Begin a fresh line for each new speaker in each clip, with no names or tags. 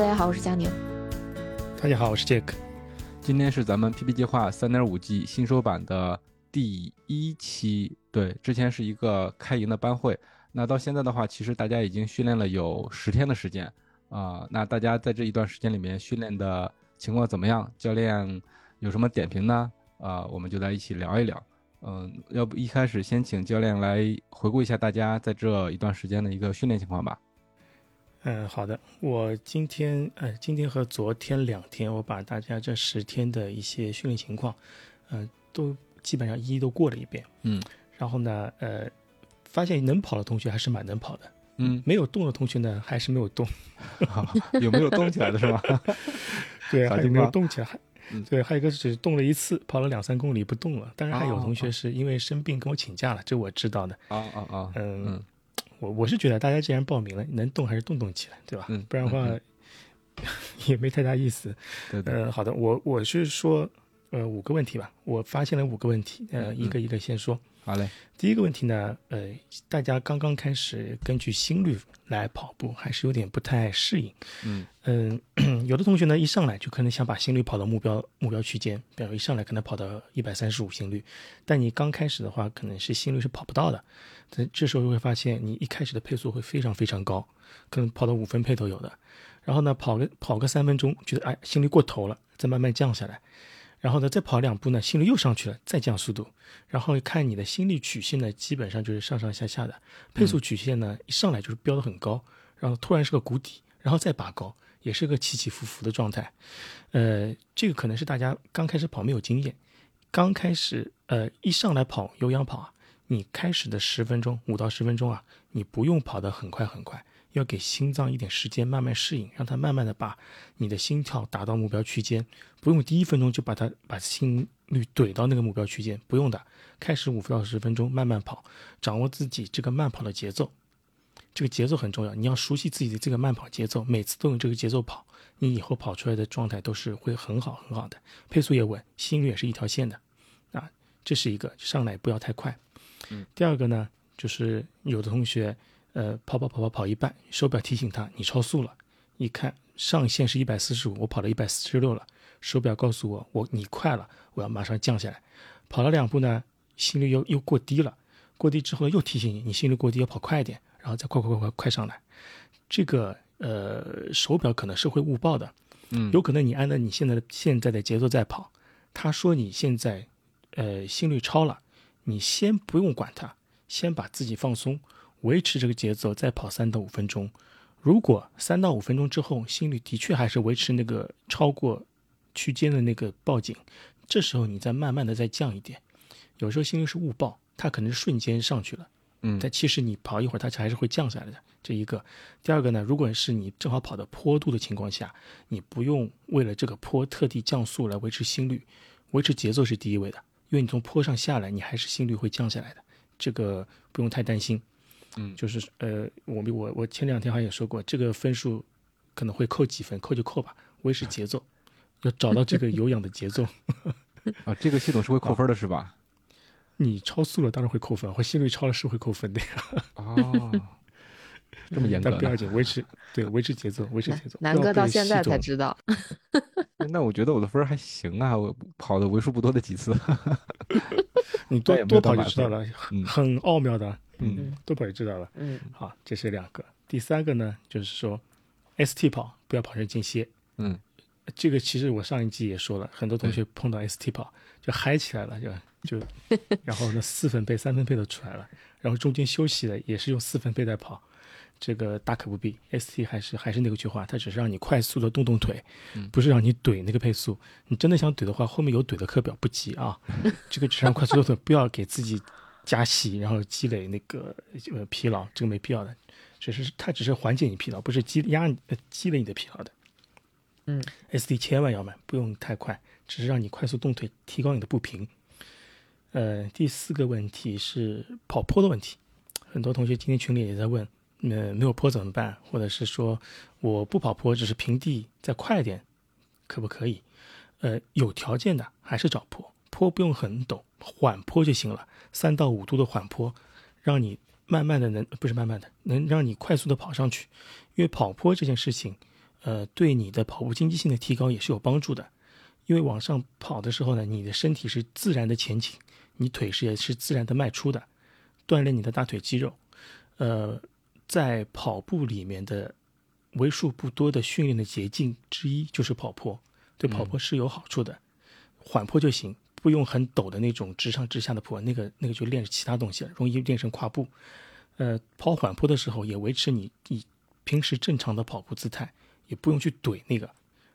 大家好，我是佳宁。
大家好，我是 Jack。
今天是咱们 PP 计划三点五 G 新手版的第一期。对，之前是一个开营的班会。那到现在的话，其实大家已经训练了有十天的时间啊。那大家在这一段时间里面训练的情况怎么样？教练有什么点评呢？啊，我们就来一起聊一聊。嗯，要不一开始先请教练来回顾一下大家在这一段时间的一个训练情况吧。
嗯，好的。我今天，呃，今天和昨天两天，我把大家这十天的一些训练情况，嗯，都基本上一一都过了一遍。
嗯，
然后呢，呃，发现能跑的同学还是蛮能跑的。
嗯，
没有动的同学呢，还是没有动。
有没有动起来的是吧？
对，还有没有动起来？
嗯
对，还有一个是动了一次，跑了两三公里不动了。当然还有同学是因为生病跟我请假了，这我知道的。
啊啊啊！
嗯
嗯，
我我是觉得大家既然报名了，能动还是动动起来，对吧？
嗯
不然的话、
嗯
也没太大意思。呃，好的，我我是说，呃，五个问题吧，我发现了五个问题，呃，
嗯
一个一个先说。
好嘞。
第一个问题呢，呃，大家刚刚开始根据心率来跑步，还是有点不太适应。
嗯
嗯，有的同学呢，一上来就可能想把心率跑到目标目标区间，比如一上来可能跑到一百三十五心率，但你刚开始的话，可能是心率是跑不到的。这这时候就会发现，你一开始的配速会非常非常高，可能跑到五分配都有的。然后呢，跑个跑个三分钟，觉得哎心率过头了，再慢慢降下来。然后呢，再跑两步呢，心率又上去了，再降速度。然后看你的心率曲线呢，基本上就是上上下下的。配速曲线呢，一上来就是飙得很高，然后突然是个谷底，然后再拔高，也是个起起伏伏的状态。呃，这个可能是大家刚开始跑没有经验，刚开始呃一上来跑有氧跑啊，你开始的十分钟五到十分钟啊，你不用跑得很快很快，要给心脏一点时间慢慢适应，让它慢慢的把你的心跳达到目标区间，不用第一分钟就把它把心率怼到那个目标区间，不用的，开始五到十分钟慢慢跑，掌握自己这个慢跑的节奏。这个节奏很重要，你要熟悉自己的这个慢跑节奏，每次都用这个节奏跑，你以后跑出来的状态都是会很好很好的，配速也稳，心率也是一条线的，啊，这是一个上来不要太快。
嗯，
第二个呢，就是有的同学，呃，跑跑跑跑跑一半，手表提醒他你超速了，一看上限是一百四十五，我跑了一百四十六了，手表告诉我我你快了，我要马上降下来，跑了两步呢，心率又又过低了，过低之后又提醒你你心率过低要跑快一点。然后再快快快快快上来，这个呃手表可能是会误报的，
嗯，
有可能你按照你现在的现在的节奏在跑，他说你现在呃心率超了，你先不用管它，先把自己放松，维持这个节奏，再跑三到五分钟。如果三到五分钟之后心率的确还是维持那个超过区间的那个报警，这时候你再慢慢的再降一点。有时候心率是误报，它可能是瞬间上去了。
嗯，
但其实你跑一会儿，它还是会降下来的。这一个，第二个呢，如果是你正好跑到坡度的情况下，你不用为了这个坡特地降速来维持心率，维持节奏是第一位的，因为你从坡上下来，你还是心率会降下来的，这个不用太担心。
嗯，
就是呃，我们我我前两天好像也说过，这个分数可能会扣几分，扣就扣吧，维持节奏，要找到这个有氧的节奏。
啊，这个系统是会扣分的是吧？
你超速了当然会扣分，或心率超了是会扣分的呀。
哦，这么严格呢？
但不要紧，维持对维持节奏，维持节奏。
南哥到现在才知道，
那我觉得我的分儿还行啊，我跑的为数不多的几次。
你多多跑就知道了，
嗯
很奥妙的。
嗯，
多跑就知道了。
嗯
好，这是两个。第三个呢，就是说，ST 跑不要跑成间歇。
嗯，
这个其实我上一季也说了，很多同学碰到 ST 跑就嗨起来了，就就，然后呢四分配、三分配都出来了，然后中间休息了也是用四分配在跑，这个大可不必。ST 还是还是那个句话，它只是让你快速的动动腿，不是让你怼那个配速。你真的想怼的话，后面有怼的课表不急啊，这个只是让快速动腿，不要给自己加戏，然后积累那个呃疲劳，这个没必要的。只是它只是缓解你疲劳，不是积压呃积累你的疲劳的。
嗯
，ST 千万要买，不用太快，只是让你快速动腿，提高你的步频。呃，第四个问题是跑坡的问题，很多同学今天群里也在问，呃，没有坡怎么办？或者是说我不跑坡，只是平地再快一点，可不可以？呃，有条件的还是找坡，坡不用很陡，缓坡就行了，三到五度的缓坡，让你慢慢的能不是慢慢的，能让你快速的跑上去。因为跑坡这件事情，呃，对你的跑步经济性的提高也是有帮助的。因为往上跑的时候呢，你的身体是自然的前倾，你腿是也是自然的迈出的，锻炼你的大腿肌肉。呃，在跑步里面的为数不多的训练的捷径之一就是跑坡，对跑坡是有好处的。缓坡就行，不用很陡的那种直上直下的坡，那个那个就练其他东西了，容易练成跨步。呃，跑缓坡的时候也维持你你平时正常的跑步姿态，也不用去怼那个，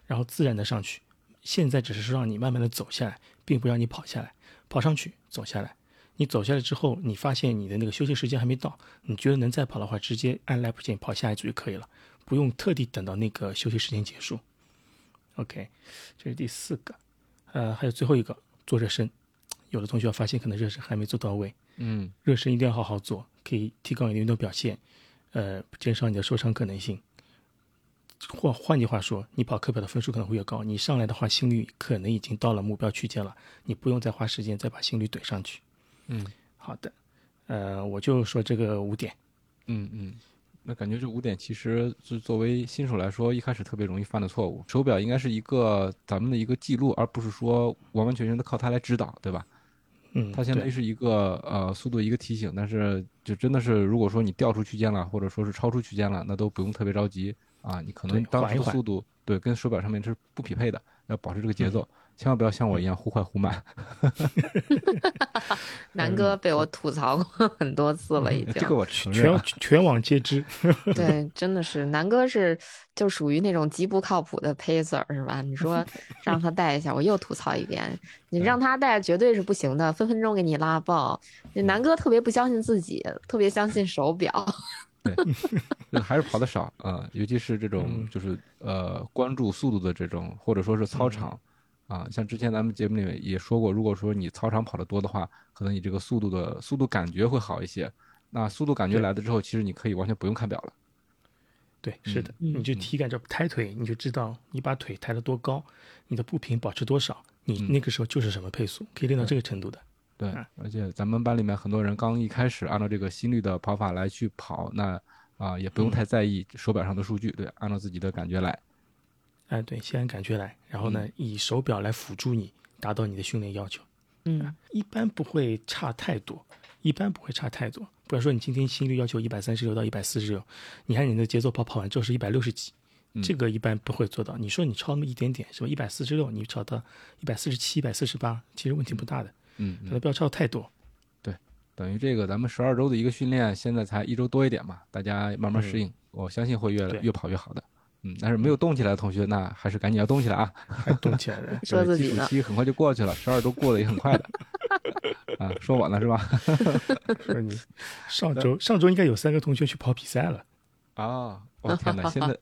然后自然的上去。现在只是说让你慢慢的走下来，并不让你跑下来，跑上去，走下来。你走下来之后，你发现你的那个休息时间还没到，你觉得能再跑的话，直接按 lap 键跑下一组就可以了，不用特地等到那个休息时间结束。OK，这是第四个，呃，还有最后一个做热身，有的同学发现可能热身还没做到位，
嗯
热身一定要好好做，可以提高你的运动表现，呃，减少你的受伤可能性。换换句话说，你跑课表的分数可能会越高，你上来的话心率可能已经到了目标区间了，你不用再花时间再把心率怼上去。
嗯。
好的，呃，我就说这个五点。
嗯嗯，那感觉这五点其实是作为新手来说，一开始特别容易犯的错误。手表应该是一个咱们的一个记录，而不是说完完全全的靠它来指导，对吧？
嗯，
它相当于是一个呃速度一个提醒，但是就真的是如果说你掉出区间了，或者说是超出区间了，那都不用特别着急。啊，你可能当时的速度对跟手表上面是不匹配的，要保持这个节奏，千万不要像我一样忽快忽慢。
南哥被我吐槽过很多次了，已经。
这个我
全
啊。
全网皆知。
对，真的是南哥是就属于那种极不靠谱的 pacer 是吧？你说让他带一下，我又吐槽一遍。你让他带绝对是不行的，分分钟给你拉爆。那南哥特别不相信自己，特别相信手表。
对还是跑的少啊、尤其是这种
嗯
就是呃关注速度的这种，或者说是操场啊，像之前咱们节目里面也说过，如果说你操场跑得多的话，可能你这个速度的速度感觉会好一些。那速度感觉来了之后，其实你可以完全不用看表了。
对，是的，
嗯
你就体感着抬腿，你就知道你把腿抬得多高，你的步频保持多少，你
嗯
那个时候就是什么配速，可以练到这个程度的。
对
啊，
而且咱们班里面很多人刚一开始按照这个心率的跑法来去跑，那啊也不用
嗯
太在意手表上的数据，对，按照自己的感觉来。
哎，对，先按感觉来，然后呢，以手表来辅助你达到你的训练要求，
嗯
一般不会差太多，一般不会差太多。不然说你今天心率要求一百三十六到一百四十六，你看你的节奏跑跑完之后是一百六十几，
嗯
这个一般不会做到。你说你超那么一点点，是吧？一百四十六，你超到一百四十七、一百四十八，其实问题不大的，
嗯，嗯
可能不要超太多。
对等于这个咱们十二周的一个训练，现在才一周多一点嘛，大家慢慢适应，我相信会越
来
越跑越好的。嗯，但是没有动起来的同学，那还是赶紧要动起来啊！
还动起来了。
说自己
基础
呢。
期很快就过去了，十二周过得也很快的。啊，说我呢是吧？
说你 上周上周应该有三个同学去跑比赛了，
啊，我天哪！现在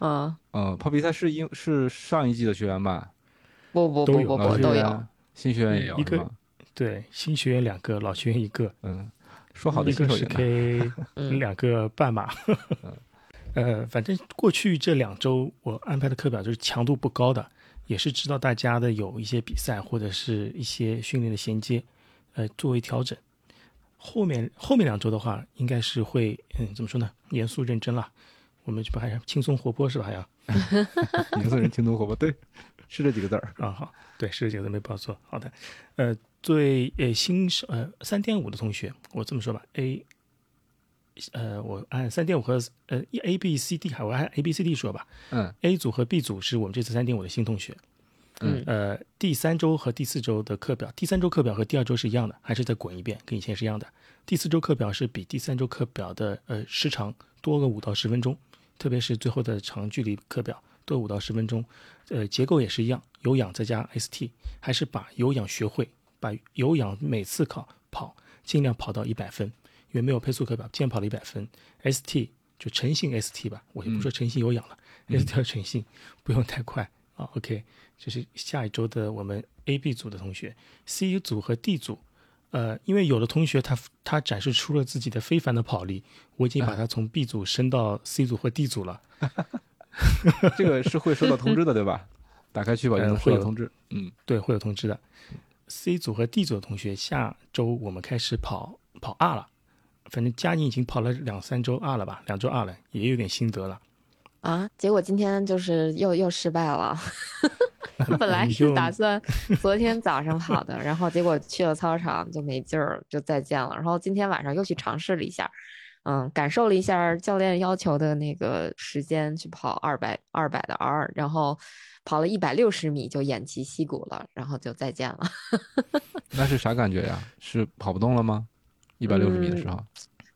嗯，
呃，跑比赛是因是上一季的学员吧？
不不不不不都有。
新学员也有
一个？对，新学员两个，老学员一个，
嗯，说好的
一个是？K
嗯
两个半马。呃，反正过去这两周我安排的课表就是强度不高的，也是知道大家的有一些比赛或者是一些训练的衔接，呃，作为调整。后面后面两周的话，应该是会嗯怎么说呢？严肃认真了，我们就还是轻松活泼是吧？还要
严肃人轻松活泼，对，是这几个字儿。
啊好，对，是这几个字没报错。好的，呃，作为呃新手呃三点五的同学，我这么说吧，A，呃，我按三点五和呃 A B C D 哈，我按 A B C D 说吧。
嗯
A 组和 B 组是我们这次三点五的新同学。
嗯
呃，第三周和第四周的课表，第三周课表和第二周是一样的，还是再滚一遍，跟以前是一样的。第四周课表是比第三周课表的呃时长多个五到十分钟，特别是最后的长距离课表多五到十分钟。呃，结构也是一样，有氧再加 ST，还是把有氧学会，把有氧每次考跑尽量跑到一百分，因为没有配速可跑，尽量跑了一百分。ST 就诚信 ST 吧，我就不说诚信有氧了、s t 要诚信，不用太快啊。OK，这是下一周的我们 A、B 组的同学，C 组和 D 组。呃，因为有的同学他他展示出了自己的非凡的跑力，我已经把他从 B 组升到 C 组或 D 组了。
这个是会收到通知的，对吧？打开去
吧 会有
通知。嗯，
对，会有通知的。C 组和 D 组的同学，下周我们开始跑跑 R 了。反正佳宁已经跑了两三周二了吧，两周二了，也有点心得了。
啊，结果今天就是又又失败了。本来是打算昨天早上跑的，然后结果去了操场就没劲儿，就再见了。然后今天晚上又去尝试了一下，嗯，感受了一下教练要求的那个时间去跑二百二百的 R，然后跑了一百六十米就偃旗息鼓了，然后就再见了。
那是啥感觉呀？是跑不动了吗？一百六十米的时候，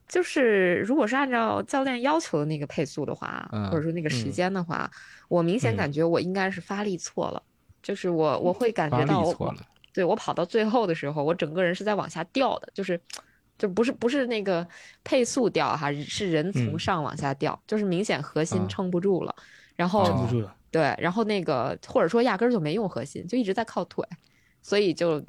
就是如果是按照教练要求的那个配速的话，
嗯
或者说那个时
嗯。
间的话，我明显
嗯。
感觉我应该是发力错了，就是我我会感觉到我
错了。
对我跑到最后的时候，我整个人是在往下掉的，就是就不是不是那个配速掉哈，是人从
嗯。
上往下掉，就是明显核心
啊。
撑不住了，然后、
哦
撑不住了。
对，然后那个或者说压根儿就没用核心，就一直在靠腿，所以就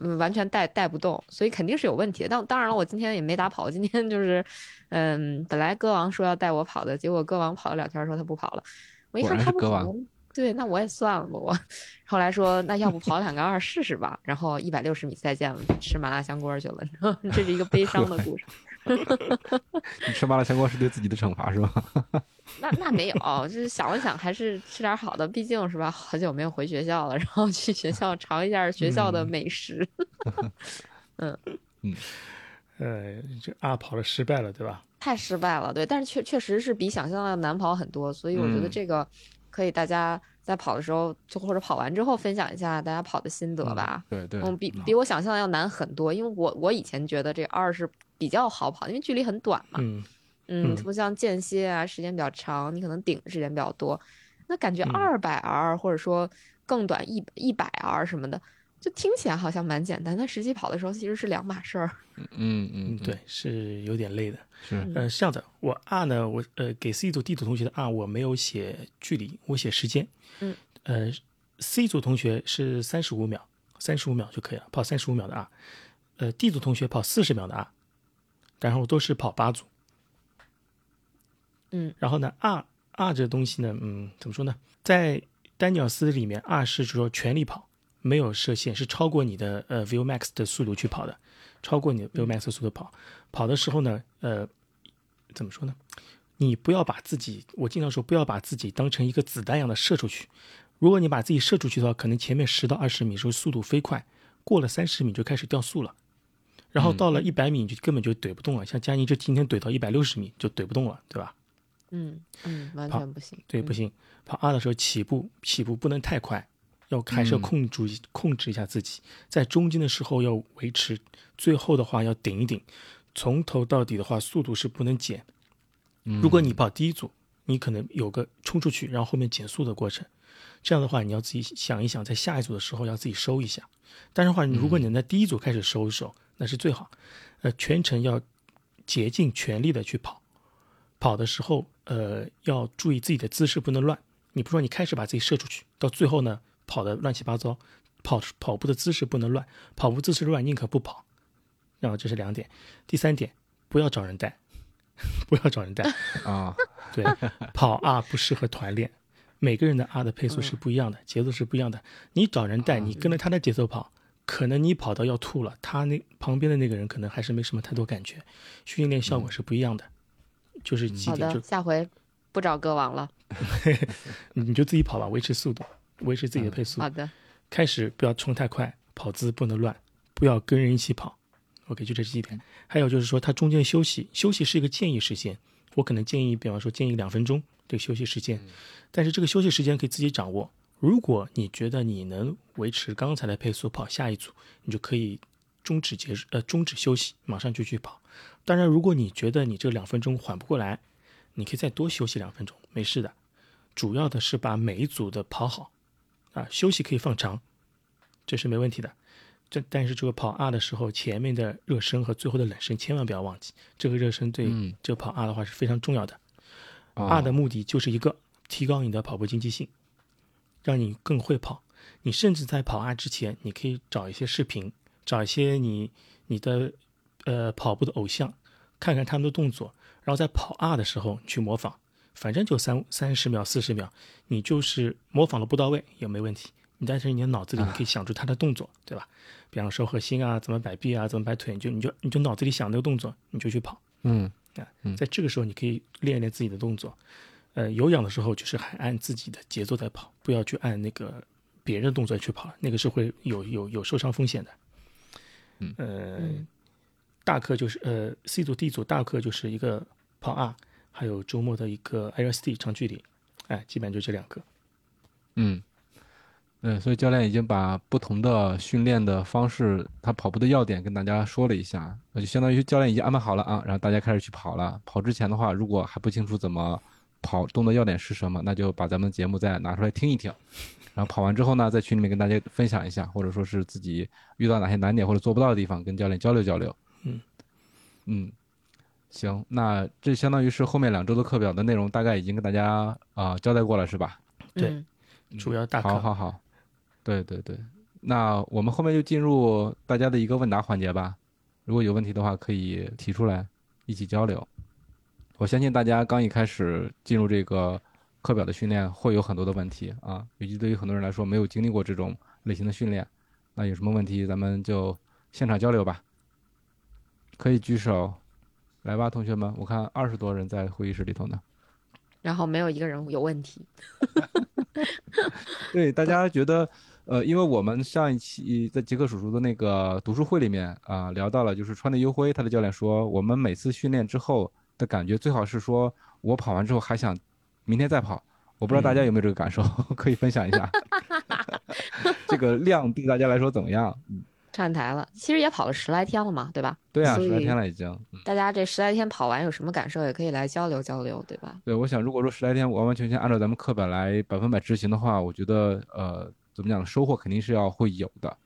嗯完全带带不动，所以肯定是有问题的。但当然了，我今天也没打跑，今天就是嗯，本来歌王说要带我跑的，结果歌王跑了两圈说他不跑了，我一看他不跑
然是歌王，
对，那我也算了吧，我后来说那要不跑两个二试试吧，然后一百六十米再见了，吃麻辣香锅去了，这是一个悲伤的故事。
你吃麻辣香锅是对自己的惩罚是吧？
那那没有，就是想了想，还是吃点好的，毕竟是吧，好久没有回学校了，然后去学校尝一下学校的
嗯
美食。
嗯嗯呃，这二跑了失败了，对吧？
太失败了，对，但是确确实是比想象的难跑很多，所以我觉得
嗯
这个可以大家在跑的时候，就或者跑完之后分享一下大家跑的心得吧。
对对，
嗯，比比我想象的要难很多，因为我我以前觉得这二是比较好跑，因为距离很短嘛，
嗯，
嗯，
嗯
不像间歇啊，时间比较长，你可能顶的时间比较多。那感觉
嗯
二百 R 或者说更短一一百 R 什么的，就听起来好像蛮简单，但实际跑的时候其实是两码事儿。
嗯嗯
嗯，对，是有点累的。
是
呃，是这样的，我 R 呢，我呃给 C 组、D 组同学的 R 我没有写距离，我写时间。
嗯。
呃，C 组同学是三十五秒，三十五秒就可以了，跑三十五秒的 R。呃，D 组同学跑四十秒的 R，然后都是跑八组。
嗯。
然后呢，R R 这东西呢，嗯，怎么说呢？在丹尼尔斯里面，R 是说全力跑，没有射线，是超过你的呃 v o max 的速度去跑的，超过你的 v o max 的速度跑。跑的时候呢，呃，怎么说呢？你不要把自己，我经常说，不要把自己当成一个子弹一样的射出去。如果你把自己射出去的话，可能前面十到二十米时候速度飞快，过了三十米就开始掉速了，然后到了一百米你就根本就怼不动了。像佳妮就今天怼到一百六十米就怼不动了，对吧？
嗯嗯，完全不行。
对，不
嗯。
行。跑二的时候起步起步不能太快，要还是要
嗯
控制、控制一下自己，在中间的时候要维持，最后的话要顶一顶，从头到底的话速度是不能减。如果你跑第一组，你可能有个冲出去，然后后面减速的过程，这样的话你要自己想一想，在下一组的时候要自己收一下。但是的话，如果你能在第一组开始收一收，那是最好。呃，全程要竭尽全力的去跑，跑的时候呃要注意自己的姿势不能乱。你不说你开始把自己射出去，到最后呢跑的乱七八糟，跑跑步的姿势不能乱，跑步姿势乱宁可不跑。然后这是两点，第三点不要找人带，不要找人带。
啊，
对，跑啊不适合团练，每个人的啊的配速是不一样的，节奏是不一样的。你找人带，你跟着他的节奏跑，可能你跑到要吐了，他那旁边的那个人可能还是没什么太多感觉，训练效果是不一样的。就是几点，
下回不找歌王了。
你就自己跑吧，维持速度，维持自己的配速。
好的，
开始不要冲太快，跑姿不能乱，不要跟人一起跑。OK，就这几点。还有就是说，他中间休息，休息是一个建议时间，我可能建议，比方说建议两分钟这个休息时间，但是这个休息时间可以自己掌握。如果你觉得你能维持刚才的配速跑下一组，你就可以终止结束，呃，终止休息，马上就去跑。当然，如果你觉得你这两分钟缓不过来，你可以再多休息两分钟，没事的。主要的是把每一组的跑好，啊，休息可以放长，这是没问题的。这但是这个跑 R 的时候，前面的热身和最后的冷身千万不要忘记，这个热身对
嗯
这个跑 R 的话是非常重要的。
啊
R 的目的就是一个提高你的跑步经济性，让你更会跑。你甚至在跑啊之前，你可以找一些视频，找一些你你的呃跑步的偶像，看看他们的动作，然后在跑啊的时候去模仿，反正就三三十秒、四十秒，你就是模仿的不到位也没问题。你但是你的脑子里你可以想出他的动作，对吧？比方说核心啊，怎么摆臂啊，怎么摆腿，你就你就你就脑子里想那个动作，你就去跑。
嗯
啊，在这个时候你可以练一练自己的动作。呃，有氧的时候就是还按自己的节奏在跑，不要去按那个别人的动作去跑，那个是会有有有受伤风险的。
嗯
呃，大课就是呃 C 组 D 组大课就是一个跑 R，还有周末的一个 LSD 长距离，哎，基本就这两个。
嗯，嗯，所以教练已经把不同的训练的方式，他跑步的要点跟大家说了一下，那就相当于教练已经安排好了啊，然后大家开始去跑了。跑之前的话，如果还不清楚怎么跑，动作要点是什么，那就把咱们节目再拿出来听一听。然后跑完之后呢，在群里面跟大家分享一下，或者说是自己遇到哪些难点或者做不到的地方，跟教练交流交流。
嗯
嗯，行，那这相当于是后面两周的课表的内容，大概已经跟大家啊、交代过了，是吧？
对
嗯
主要大课。
好好好，对对对，那我们后面就进入大家的一个问答环节吧。如果有问题的话，可以提出来，一起交流。我相信大家刚一开始进入这个课表的训练，会有很多的问题啊，尤其对于很多人来说，没有经历过这种类型的训练，那有什么问题，咱们就现场交流吧。可以举手，来吧，同学们，我看二十多人在会议室里头呢。
然后没有一个人有问题。
对，大家觉得，呃，因为我们上一期在杰克叔叔的那个读书会里面啊、聊到了，就是川内优辉他的教练说，我们每次训练之后的感觉最好是说我跑完之后还想明天再跑。我不知道大家有没有这个感受，可以分享一下。这个量对大家来说怎么样？嗯
站台了，其实也跑了十来天了嘛，对吧？
对啊，十来天了已经。嗯
大家这十来天跑完有什么感受，也可以来交流交流，对吧？
对，我想如果说十来天完完全全按照咱们课本来百分百执行的话，我觉得呃，怎么讲，收获肯定是要会有的。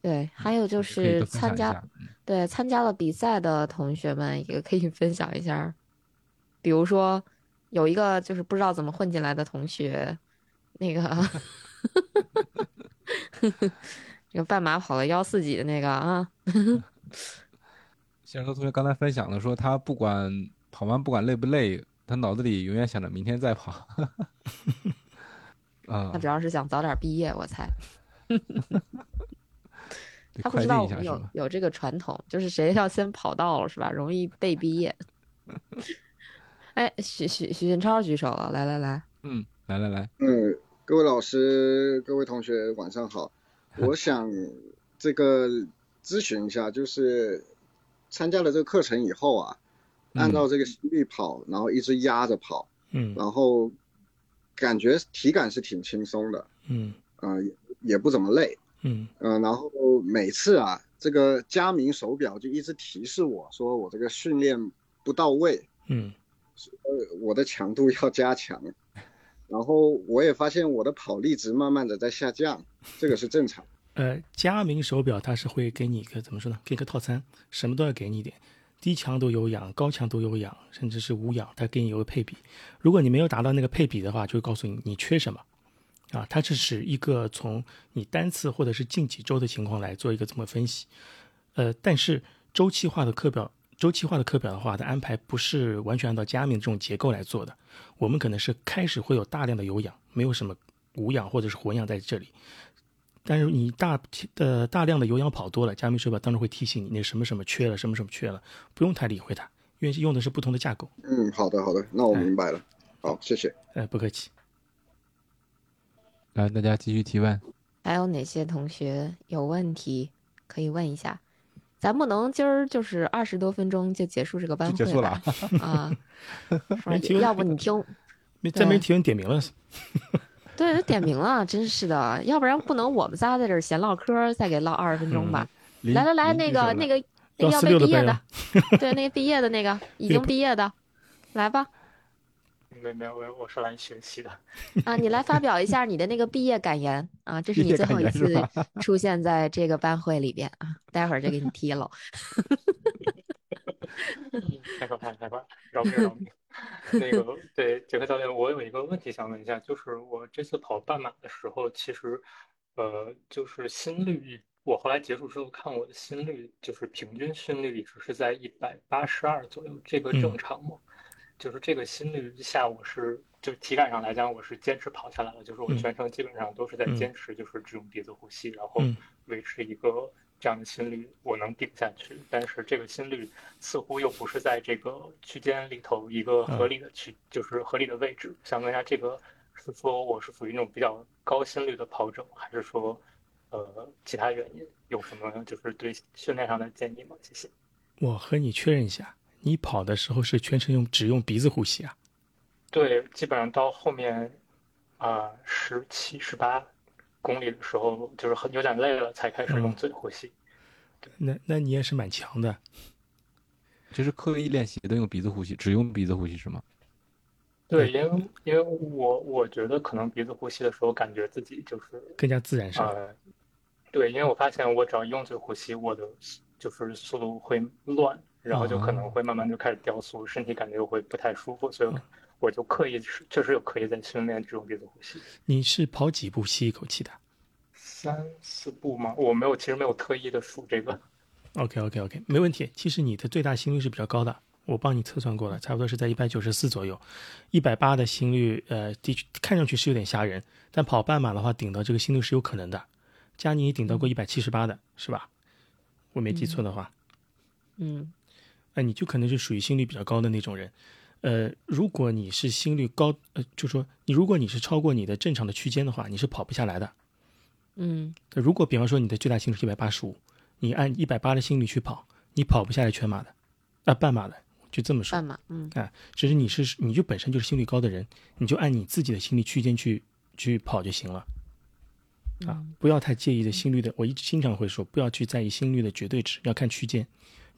对，还有就是参加对参加了比赛的同学们也可以分享一下，比如说有一个就是不知道怎么混进来的同学，那个 这个半马跑了幺四几的那个啊，
谢尔科同学刚才分享了，说他不管跑完不管累不累，他脑子里永远想着明天再跑。啊
他，主要是想早点毕业，我猜。他不知道我们？有有这个传统，就是谁要先跑到了是吧？容易被 毕业。哎，许许许俊超举手了，来来来，
嗯，来来来，
嗯，各位老师、各位同学，晚上好。我想这个咨询一下，就是参加了这个课程以后啊，按照这个心率跑，然后一直压着跑，
嗯
然后感觉体感是挺轻松的，
嗯
呃，也也不怎么累，
嗯
嗯、然后每次啊，这个佳明手表就一直提示我说我这个训练不到位，
嗯
呃，我的强度要加强，然后我也发现我的跑力值慢慢的在下降，这个是正常。
呃，佳明手表它是会给你一个怎么说呢？给个套餐，什么都要给你一点，低强度有氧、高强度有氧，甚至是无氧，它给你有个配比。如果你没有达到那个配比的话，就会告诉你你缺什么。啊，它这是指一个从你单次或者是近几周的情况来做一个这么分析。呃，但是周期化的课表，周期化的课表的话，它安排不是完全按照佳明这种结构来做的。我们可能是开始会有大量的有氧，没有什么无氧或者是混氧在这里。但是你大呃大量的有氧跑多了，加密手表当然会提醒你那什么什么缺了，什么什么缺了，不用太理会它，因为用的是不同的架构。
嗯，好的好的，那我明白了。好，谢谢。
呃，不客气。
来大家继续提问。
还有哪些同学有问题可以问一下？咱不能今儿就是二十多分钟就结束这个班会
结束了
吧？啊，说
没提问
要不你听，
没再没
对
提问点名了，
对，都点名了，真是的，要不然不能我们仨在这儿闲唠嗑，再给唠二十分钟吧？
林
来来来，那个那个那个要
幺四六的
被毕业的，对，那个毕业的那个已经毕业的，来吧。
没没有，我我是来学习的。
啊，你来发表一下你的那个毕业感言啊，这是你最后一次 出现在这个班会里边啊，待会儿就给你踢了。
太可怕，太可怕，饶命饶命！那个，对杰克教练，我有一个问题想问一下，就是我这次跑半马的时候，其实，呃，就是心率，我后来结束之后看我的心率，就是平均心率只是在一百八十二左右，这个正
嗯
常吗？就是这个心率下，我是就体感上来讲，我是坚持跑下来了，就是我
嗯
全程基本上都是在
嗯
坚持，就是只用鼻子呼吸，然后
嗯
维持一个这样的心率，我能顶下去。但是这个心率似乎又不是在这个区间里头一个合理的区，就是合理的位置。想问一下，这个是说我是属于那种比较高心率的跑者，还是说呃其他原因？有什么就是对训练上的建议吗？谢谢。
我和你确认一下，你跑的时候是全程用只用鼻子呼吸啊？
对，基本上到后面啊十七、十八公里的时候，就是很有点累了，才开始用
嗯
嘴呼吸。
那那你也是蛮强的。
就是刻意练习的，用鼻子呼吸，只用鼻子呼吸是吗？
对，因为因为我我觉得可能鼻子呼吸的时候，感觉自己就是
更加自然是吧？
呃，对，因为我发现我只要用嘴呼吸，我的就是速度会乱，然后就可能会慢慢就开始掉速，身体感觉又会不太舒服，所以我就刻意是确实有刻意在训练这种鼻子呼吸。
你是跑几步吸一口气的
三四步吗？我没有，其实没有特意的数这个。
？OK OK OK，没问题。其实你的最大心率是比较高的，我帮你测算过了，差不多是在一百九十四左右，一百八的心率，呃，的确看上去是有点吓人，但跑半马的话，顶到这个心率是有可能的。佳妮也顶到过一百七十八的，是吧？我没记错的话，
嗯
那你就可能是属于心率比较高的那种人。呃，如果你是心率高，呃，就说你如果你是超过你的正常的区间的话，你是跑不下来的。
嗯
如果比方说你的最大心率是一百八十五，你按一百八的心率去跑，你跑不下来全马的，啊、半马的，就这么说
半马，嗯
啊。只是你是你就本身就是心率高的人，你就按你自己的心率区间去去跑就行了。啊
嗯，
不要太介意的心率的，我一直经常会说，不要去在意心率的绝对值，要看区间。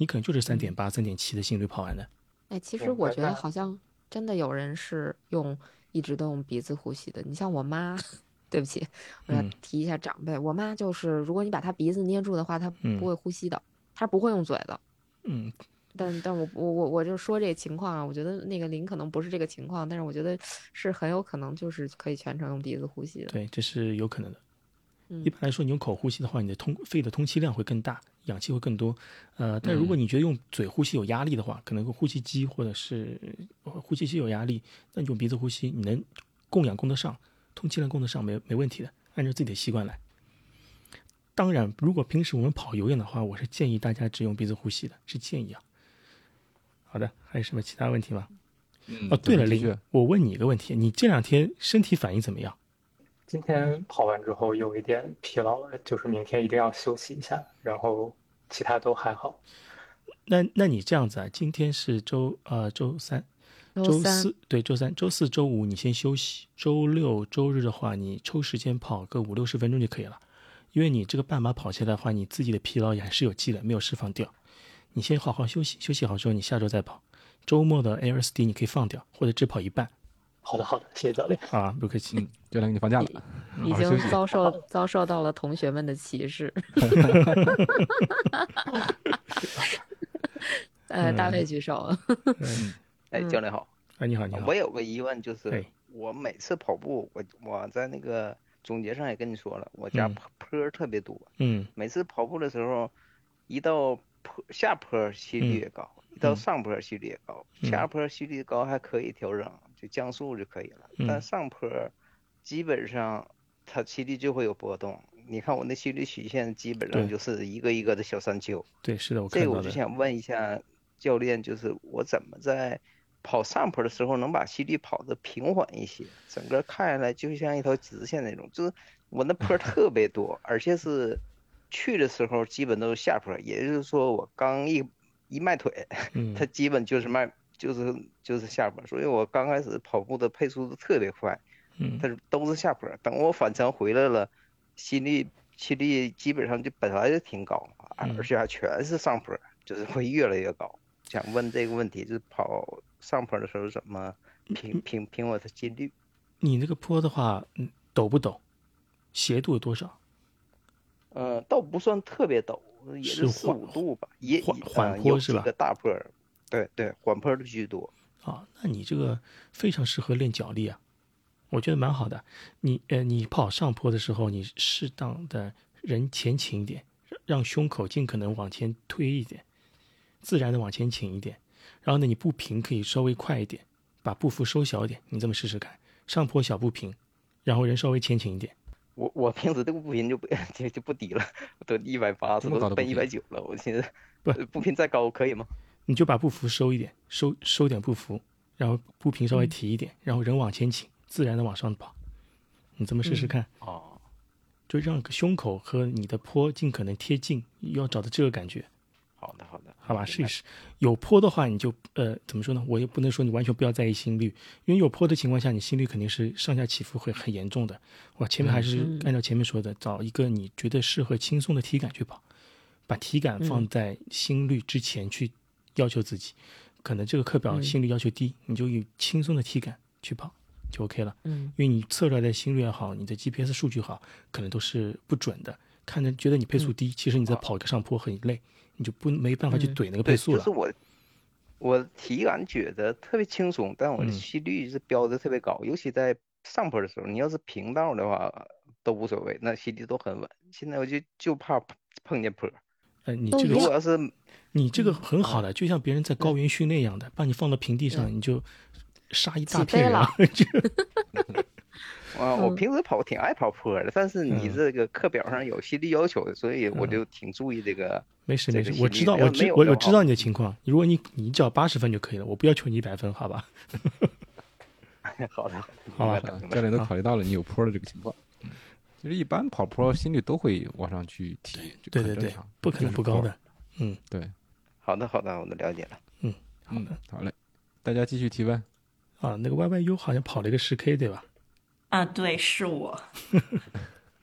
你可能就是三点八、三点七的心率跑完的。
哎，其实我觉得好像真的有人是用一直都用鼻子呼吸的。你像我妈，对不起，我要
嗯
提一下长辈，我妈就是，如果你把她鼻子捏住的话，她
嗯
不会呼吸的，她不会用嘴的。
嗯，
但但我我我我就说这个情况啊，我觉得那个林可能不是这个情况，但是我觉得是很有可能就是可以全程用鼻子呼吸的。
对，这是有可能的。
嗯
一般来说，你用口呼吸的话，你的通肺的通气量会更大，氧气会更多。呃，但如果你觉得用嘴呼吸有压力的话，可能呼吸机或者是呃呼吸机有压力，那你用鼻子呼吸，你能供氧供得上，通气量供得上，没没问题的，按照自己的习惯来。当然，如果平时我们跑有氧的话，我是建议大家只用鼻子呼吸的，是建议啊。好的，还有什么其他问题吗？
嗯
哦，对了，林，我问你一个问题，你这两天身体反应怎么样？
今天跑完之后有一点疲劳了，就是明天一定要休息一下，然后其他都还好。
那那你这样子啊，今天是周呃周三，周
三
四对周三、周四周五你先休息，周六周日的话，你抽时间跑个五六十分钟就可以了。因为你这个半马跑下来的话，你自己的疲劳也还是有积累，没有释放掉。你先好好休息，休息好之后，你下周再跑。周末的 LSD 你可以放掉，或者只跑一半
好的，好的，谢谢教练。
啊，不客气。
嗯，教练给你放假了，
已经遭受遭受到了同学们的歧视。呃，大卫举手。
嗯，
哎，
嗯
教练好，
哎，你好，你好
我。有个疑问，就是
哎
我每次跑步，我我在那个总结上也跟你说了，我家
嗯
坡特别多，
嗯
每次跑步的时候，一到坡下坡心率也高，一到
嗯
上坡心率也高，
嗯
下坡心率高还可以调整，就降速就可以了，
嗯
但上坡基本上它心率就会有波动。你看我那心率曲线基本上就是一个一个的小山丘，
对，是的，我
这
看到的。
个我就想问一下教练，就是我怎么在跑上坡的时候能把心率跑得平缓一些，整个看下来就像一条直线那种，就是我那坡特别多，而且是去的时候基本都是下坡，也就是说我刚一一迈腿，
嗯
它基本就是迈就是就是下坡，所以我刚开始跑步的配速都特别快，
嗯
它是都是下坡，等我返程回来了，心率心率基本上就本来就挺高，而且还全是上坡，就是会越来越高。想问这个问题，就是跑上坡的时候怎么凭凭凭我的心率。
你那个坡的话，嗯，陡不陡？斜度有多少？
呃，倒不算特别陡，也
是
四五度吧，也
缓缓坡是吧
个大坡儿，对对，缓坡的居多。
啊，那你这个非常适合练脚力啊，我觉得蛮好的。你呃，你跑上坡的时候，你适当的人前倾一点，让让胸口尽可能往前推一点，自然的往前倾一点。然后呢，你步频可以稍微快一点，把步幅收小一点。你这么试试看，上坡小步频，然后人稍微前倾一点。
我我平时这个步频就不 就就不低了，都一百八十，都奔一百九了。我现在，
不
呃步频再高可以吗？
你就把步幅收一点，收收点步幅，然后步频稍微提一点，然后人往前倾，自然的往上跑。你这么试试看，
哦，
就让胸口和你的坡尽可能贴近，要找到这个感觉，
好的好的，
好吧？试一试。有坡的话，你就呃怎么说呢？我也不能说你完全不要在意心率，因为有坡的情况下，你心率肯定是上下起伏会很严重的。我前面还是
嗯
按照前面说的，找一个你觉得适合轻松的体感去跑，把体感放
嗯
在心率之前去要求自己。可能这个课表
嗯
心率要求低，你就以轻松的体感去跑就 OK 了。
嗯
因为你测出来的心率也好，你的 GPS 数据好，可能都是不准的。看着觉得你配速低，其实你在跑一个上坡很累，你就不没办法去
嗯
怼那个配，速了。
就是我我体感觉得特别轻松，但我的
嗯
心率是标的特别高，尤其在上坡的时候，你要是平道的话都无所谓，那心率都很稳。现在我就就怕碰碰见坡，
呃，你这个
如果要是
你这个
嗯
很好的，就像别人在高原训练一样的，把你放到平地上，你就杀一大片人啊！就
啊，我
嗯
平时跑挺爱跑坡的，但是你
嗯
这个课表上有心理要求的，所以我就挺注意这个。
没事没事，我知道我知我我知道你的情况。如果你你只要八十分就可以了，我不要求你一百分，好吧？
好的，
好吧
教练都考虑到了你有坡的这个情况。其实一般跑坡心率都会往上去提，
对对对不可能不高的。。嗯，
对，
好的，好的，我都了解了。
嗯，好嘞，大家继续提问。
啊，那个 Y Y U 好像跑了一个十 K 对吧？
啊，对，是我。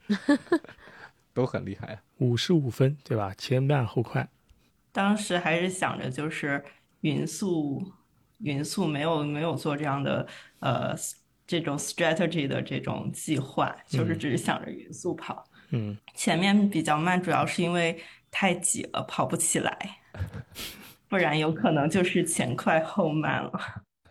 都很厉害啊。
五十五分对吧？前慢后快。
当时还是想着就是匀速，匀速没有没有做这样的呃这种 strategy 的这种计划，就是
嗯
只是想着匀速跑。
嗯，
前面比较慢，主要是因为太挤了，跑不起来，不然有可能就是前快后慢了。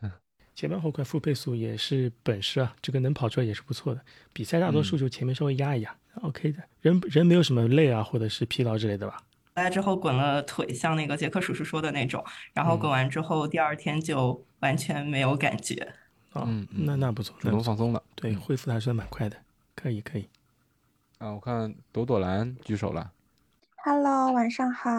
前慢后快负配速也是本事啊，这个能跑出来也是不错的。比赛大多数就前面稍微压一压、o k 的。人人没有什么累啊，或者是疲劳之类的吧？
回来之后滚了腿，像那个杰克叔叔说的那种，然后滚完之后第二天就完全没有感觉。
啊、
嗯嗯
那那不错，
主动放松了。
对，
嗯
恢复的还算蛮快的，可以可以。
啊，我看朵朵兰举手了。
Hello，晚上好。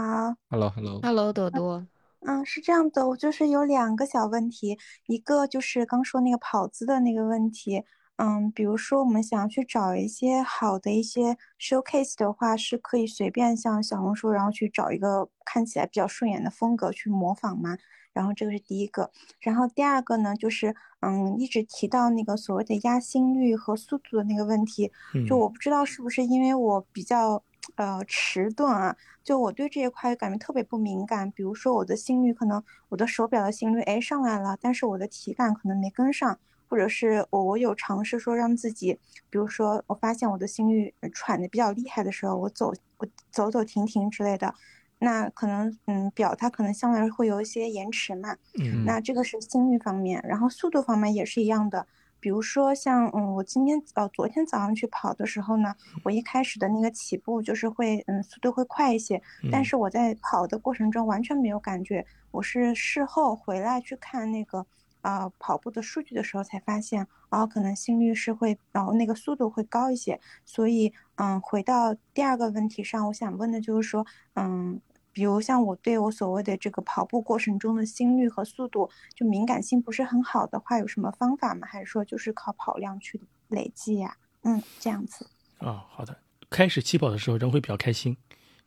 Hello，Hello。
，Hello，朵朵，
嗯，是这样的，我就是有两个小问题，一个就是刚说那个跑姿的那个问题，嗯，比如说我们想要去找一些好的一些 showcase 的话，是可以随便像小红书，然后去找一个看起来比较顺眼的风格去模仿吗？然后这个是第一个，然后第二个呢，就是嗯，一直提到那个所谓的压心率和速度的那个问题，
嗯，
就我不知道是不是因为我比较呃迟钝啊，就我对这一块感觉特别不敏感。比如说我的心率可能我的手表的心率哎上来了，但是我的体感可能没跟上，或者是我我有尝试说让自己，比如说我发现我的心率呃喘的比较厉害的时候，我走我走走停停之类的。那可能，嗯，表它可能相对来说会有一些延迟嘛，
嗯
那这个是心率方面，然后速度方面也是一样的。比如说像，嗯，我今天呃昨天早上去跑的时候呢，我一开始的那个起步就是会，嗯，速度会快一些，但
嗯
是我在跑的过程中完全没有感觉，我是事后回来去看那个，呃，跑步的数据的时候才发现，哦，可能心率是会，然后那个速度会高一些。所以，嗯，回到第二个问题上，我想问的就是说，嗯。比如像我对我所谓的这个跑步过程中的心率和速度就敏感性不是很好的话，有什么方法吗？还是说就是靠跑量去累积呀、嗯，这样子。
啊，好的。开始起跑的时候人会比较开心，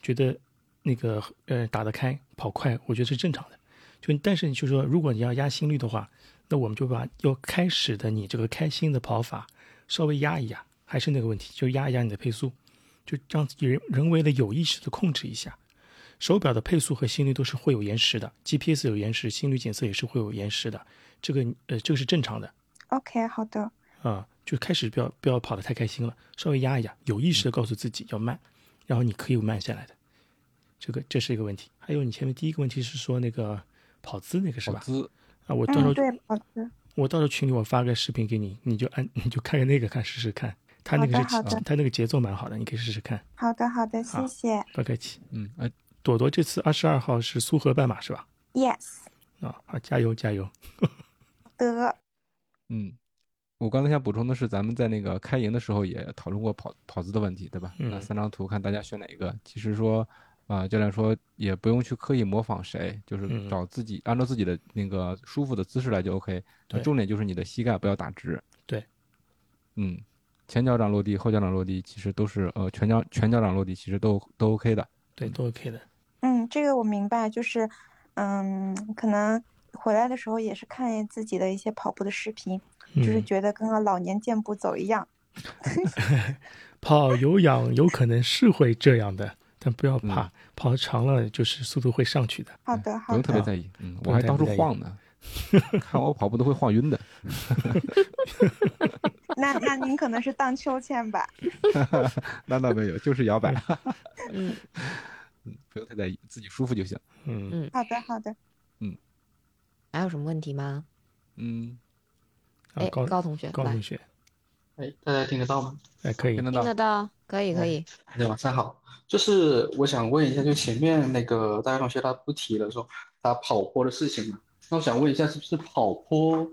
觉得那个呃打得开跑快，我觉得是正常的。就但是你就说如果你要压心率的话，那我们就把要开始的你这个开心的跑法稍微压一压，还是那个问题，就压一压你的配速，就让自己人人为的有意识的控制一下。手表的配速和心率都是会有延时的，GPS 有延时，心率检测也是会有延时的，这个呃这个是正常的
OK，好的。
啊。就开始不要不要跑得太开心了，稍微压一压，有意识的告诉自己要慢，然后你可以慢下来的。这个这是一个问题。还有你前面第一个问题是说那个跑姿那个是吧？
跑姿
啊，我到时候
嗯，对，跑姿。
我到时候群里我发个视频给你，你就按 你就看看那个看试试看，他那个是
好的好的
他那个节奏蛮好的，你可以试试看。
好的，好的，谢谢。
不客气。
嗯，哎，
朵朵这次二十二号是苏荷半马是吧
？Yes，
啊，好，加油加油。
的。
嗯，我刚才想补充的是，咱们在那个开营的时候也讨论过跑跑姿的问题，对吧？
嗯
那三张图看大家选哪一个。其实说，啊、教练说也不用去刻意模仿谁，就是
嗯
找自己、按照自己的那个舒服的姿势来就 OK。那
对
重点就是你的膝盖不要打直。
对，
嗯，前脚掌落地，后脚掌落地，其实都是呃全脚全脚掌落地，其实都都 OK 的。
对，都 OK 的。
嗯，这个我明白，就是，嗯，可能回来的时候也是看自己的一些跑步的视频，就是
嗯
觉得跟个老年健步走一样。
跑有氧有可能是会这样的，但不要怕，
嗯
跑长了就是速度会上去的。
好的，好的。
不用特别在意。嗯，我还当初晃呢，看我跑步都会晃晕的。
那那您可能是荡秋千吧？
那倒没有，就是摇摆。
嗯
嗯，不用太在意，自己舒服就行。
嗯，
嗯，
好的，好的。
嗯还有什么问题吗？
嗯，
哎，
啊高
高同学，
高同学，
哎，大家听得到吗？
哎，可以
听，得到
听得。到，可以可以。
大家晚上好，就是我想问一下，就前面那个大学同学他不提了说他跑坡的事情嘛，那我想问一下，是不是跑坡，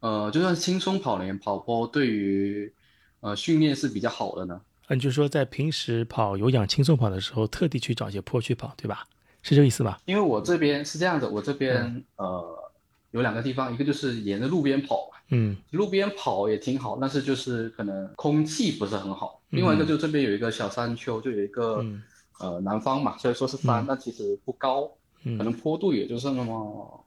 呃，就算轻松跑连跑坡对于呃训练是比较好的呢？
嗯，就是说在平时跑有氧轻松跑的时候，特地去找一些坡去跑，对吧？是这个意思吧？
因为我这边是这样的，我这边
嗯
呃有两个地方，一个就是沿着路边跑嘛，
嗯
路边跑也挺好，但是就是可能空气不是很好。另外一个就这边有一个小山丘，就有一个
嗯
呃南方嘛，所以说是山，
嗯
但其实不高，可能
嗯
坡度也就是那么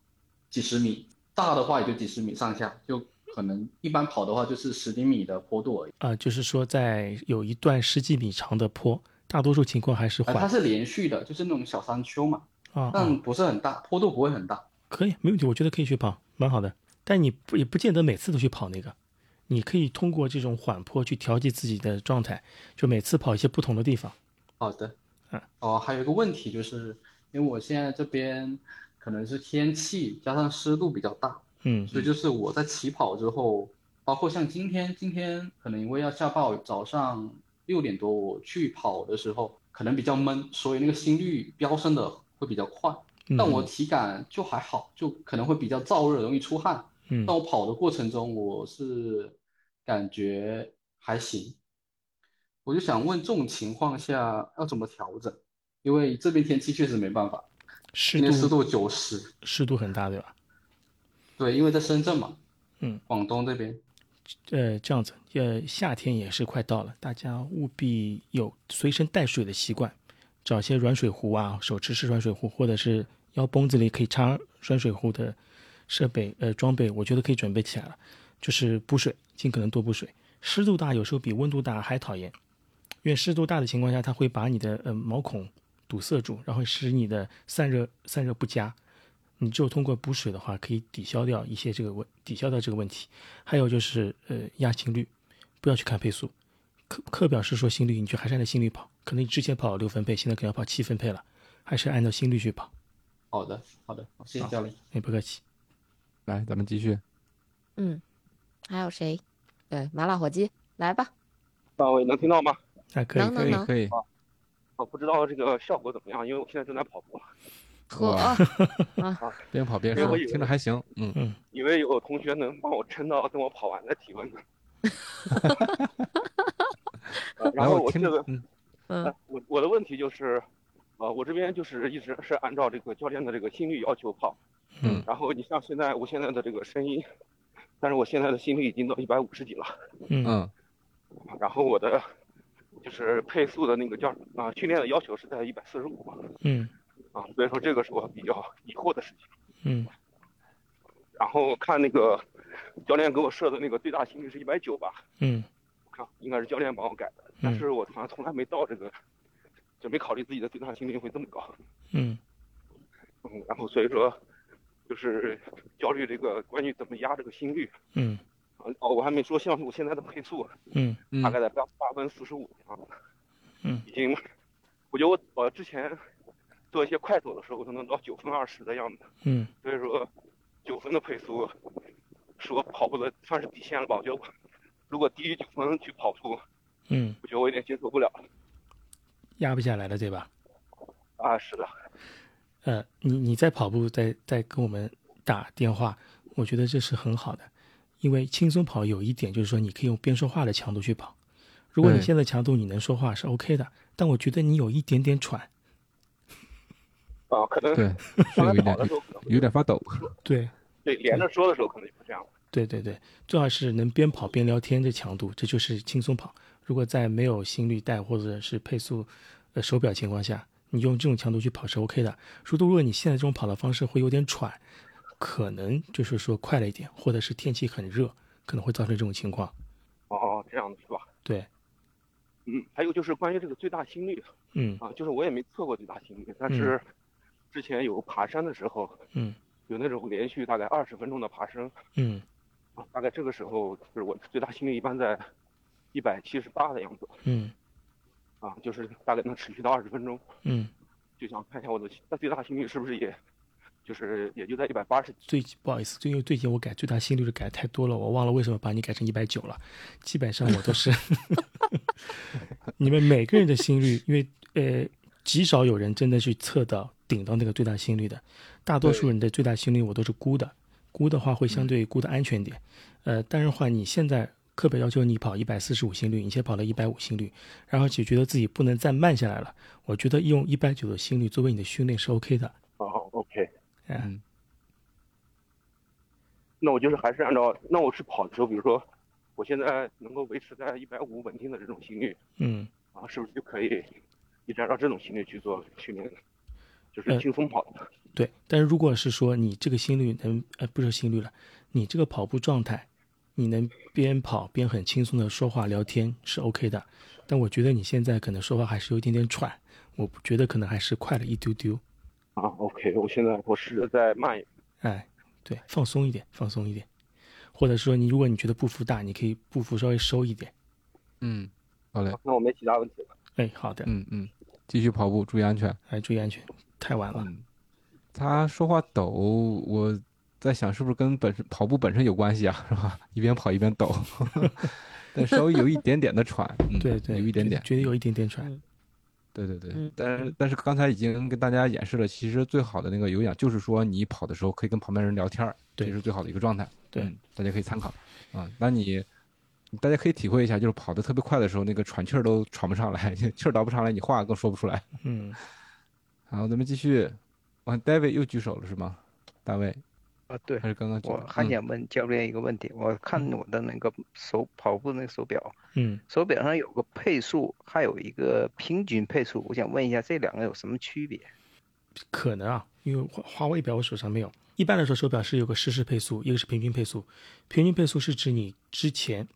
几十米，大的话也就几十米上下，就可能一般跑的话就是十厘米的坡度而已。
啊，就是说在有一段十几米长的坡，大多数情况还是
呃，
缓
它是连续的，就是那种小山丘嘛，
啊啊
但，不是很大，坡度不会很大。
可以，没问题，我觉得可以去跑，蛮好的。但你不也不见得每次都去跑那个，你可以通过这种缓坡去调节自己的状态，就每次跑一些不同的地方。
好的
嗯，
哦，还有一个问题就是，因为我现在这边可能是天气加上湿度比较大，
嗯
所以就是我在起跑之后，包括像今天，今天可能因为要下暴雨，早上六点多我去跑的时候，可能比较闷，所以那个心率飙升的会比较快。
嗯，
但我体感就还好，就可能会比较燥热，容易出汗。
嗯
但我跑的过程中，我是感觉还行。我就想问，这种情况下要怎么调整？因为这边天气确实没办法，
湿
今天湿
度
度九十。
湿度很大，对吧？
对，因为在深圳嘛，
嗯，
广东这边。
呃，这样子，呃，夏天也是快到了，大家务必有随身带水的习惯，找些软水壶啊，手持式软水壶，或者是腰绷子里可以插软水壶的设备，呃，装备，我觉得可以准备起来了。就是补水，尽可能多补水。湿度大有时候比温度大还讨厌，因为湿度大的情况下，它会把你的呃毛孔堵塞住，然后使你的散热散热不佳。你只有通过补水的话，可以抵消掉一些这个问，抵消掉这个问题。还有就是呃压心率，不要去看配速，课课表是说心率，你就还是按照心率跑。可能你之前跑六分配，现在可能要跑七分配了，还是按照心率去跑。
好的，好的，谢谢教练。
哎，不客气。
来，咱们继续。
嗯，还有谁？对，麻辣火鸡，来吧。
二位能听到吗？
啊，可以
可以可以。
我不知道这个效果怎么样，因为我现在正在跑步。
呵，
哇。
啊，
边跑边说，
因为我以为
听着还行。嗯，
以为有同学能帮我撑到等我跑完再提问呢。呃然后
来我
这个，
嗯。
我我的问题就是，呃，我这边就是一直是按照这个教练的这个心率要求跑，
嗯。
然后你像现在我现在的这个声音，但是我现在的心率已经到一百五十几了，
嗯。
嗯。
然后我的就是配速的那个叫啊、训练的要求是在一百四十五
嗯
啊，所以说这个是我比较疑惑的事情。
嗯。
然后看那个教练给我设的那个最大心率是一百九吧，
嗯。
我看应该是教练帮我改的，但是我好像从来没到这个就没考虑自己的最大心率会这么高。
嗯。
嗯，然后所以说就是焦虑这个关于怎么压这个心率。
嗯。
啊哦，我还没说像我现在的配速，
嗯。
大概在八八分四十五啊，
嗯。
已经，我觉得我我之前做一些快走的时候，可能到九分二十的样子，
嗯
所以说九分的配速是我跑步的算是底线了吧？我觉得如果低于九分去跑步，
嗯，
我觉得我有点接受不了
压不下来了，对吧？
啊。是的，
呃，你你在跑步，在在跟我们打电话，我觉得这是很好的，因为轻松跑有一点就是说，你可以用边说话的强度去跑。如果你现在强度你能说话是 OK 的，但我觉得你有一点点喘。
啊，可能
对，有一点
才跑的时候可能
有点发抖。
对
对连着说的时候可能就是这样。
对对对，最好是能边跑边聊天这强度，这就是轻松跑。如果在没有心率带或者是配速呃手表情况下，你用这种强度去跑是 OK 的。如果如果你现在这种跑的方式会有点喘，可能就是说快了一点，或者是天气很热，可能会造成这种情况。
哦，这样的是吧？
对，
嗯，还有就是关于这个最大心率
嗯
啊，就是我也没测过最大心率，但是之前有爬山的时候，
嗯。
有那种连续大概二十分钟的爬升
嗯。
啊，大概这个时候就是我最大心率一般在一百七十八的样子
嗯。
啊，就是大概能持续到二十分钟，
嗯，
就想看一下我的那最大心率是不是也，就是也就在一百八十
最不好意思，因为最近我改最大心率是改太多了，我忘了为什么把你改成一百九了。基本上我都是，你们每个人的心率，因为呃极少有人真的去测到顶到那个最大心率的，大多数人的最大心率我都是估的，估的话会相对估的安全点。呃，但是话你现在课表要求你跑一百四十五心率，你先跑了一百五心率，然后就觉得自己不能再慢下来了，我觉得用一百九的心率作为你的训练是 OK 的。
哦，OK，
嗯，
那我就是还是按照，那我是跑的时候，比如说我现在能够维持在一百五稳定的这种心率
嗯。
然后，是不是就可以一直按照这种心率去做训练？就是
呃
轻松跑的。
对，但是如果是说你这个心率能，呃，不是心率了，你这个跑步状态，你能边跑边很轻松的说话聊天是 OK 的。但我觉得你现在可能说话还是有一点点喘，我觉得可能还是快了一丢丢。
啊，OK，我现在我试着再慢一点。
哎，对，放松一点，放松一点，或者说你如果你觉得步幅大，你可以步幅稍微收一点。
嗯，好嘞。
那我没其他问题了。
哎，好的，
嗯嗯，继续跑步，注意安全。
哎，注意安全，太晚了。
嗯，他说话抖，我在想是不是跟本身跑步本身有关系啊，是吧？一边跑一边抖，但稍微有一点点的喘，嗯、
对对，
有一点点，
觉得有一点点喘。
对对对，
嗯
但是但是刚才已经跟大家演示了，其实最好的那个有氧就是说你跑的时候可以跟旁边人聊天儿，这是最好的一个状态。
对
嗯，大家可以参考啊。那你大家可以体会一下，就是跑得特别快的时候，那个喘气儿都喘不上来，气儿倒不上来，你话更说不出来。
嗯，
好，咱们继续。啊，David 又举手了是吗？大卫
啊，对，
还是刚刚举
我还想问教练一个问题，我看我的那个手跑步那个手表，
嗯，
手表上有个配速，还有一个平均配速，我想问一下这两个有什么区别？
可能啊，因为华华为表我手上没有。一般来说，手表是有个实时配速，一个是平均配速。平均配速是指你之前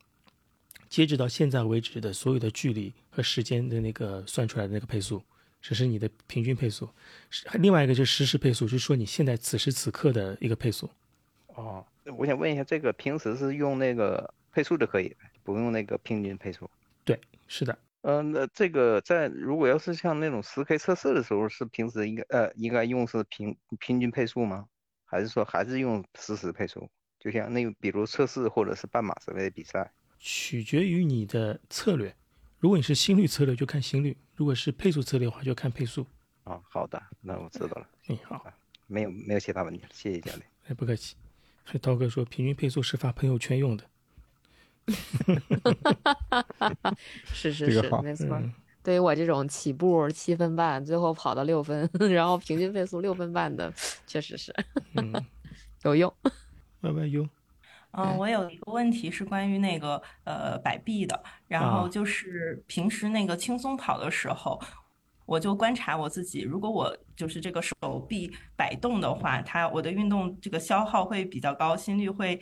截止到现在为止的所有的距离和时间的那个算出来的那个配速，这是你的平均配速。是另外一个就是实时配速，就是说你现在此时此刻的一个配速。
哦，我想问一下，这个平时是用那个配速就可以，不用那个平均配速？
对，是的。
嗯、那这个在如果要是像那种十 K 测试的时候，是平时应该呃应该用是平平均配速吗？还是说还是用实时配速？就像那个比如测试或者是半马之类的比赛？
取决于你的策略。如果你是心率策略，就看心率；如果是配速策略的话，就看配速。
啊，好的，那我知道了。
嗯，好，
没有没有其他问题了，谢谢教练。
哎，不客气。还涛哥说，平均配速是发朋友圈用的。
是是是
这个，
没错。
嗯
对于我这种起步七分半，最后跑到六分，然后平均配速六分半的，确实是
嗯，
有用。
Y Y U，
嗯，我有一个问题是关于那个呃摆臂的，然后
啊。
就是平时那个轻松跑的时候，我就观察我自己，如果我就是这个手臂摆动的话，它我的运动这个消耗会比较高，心率会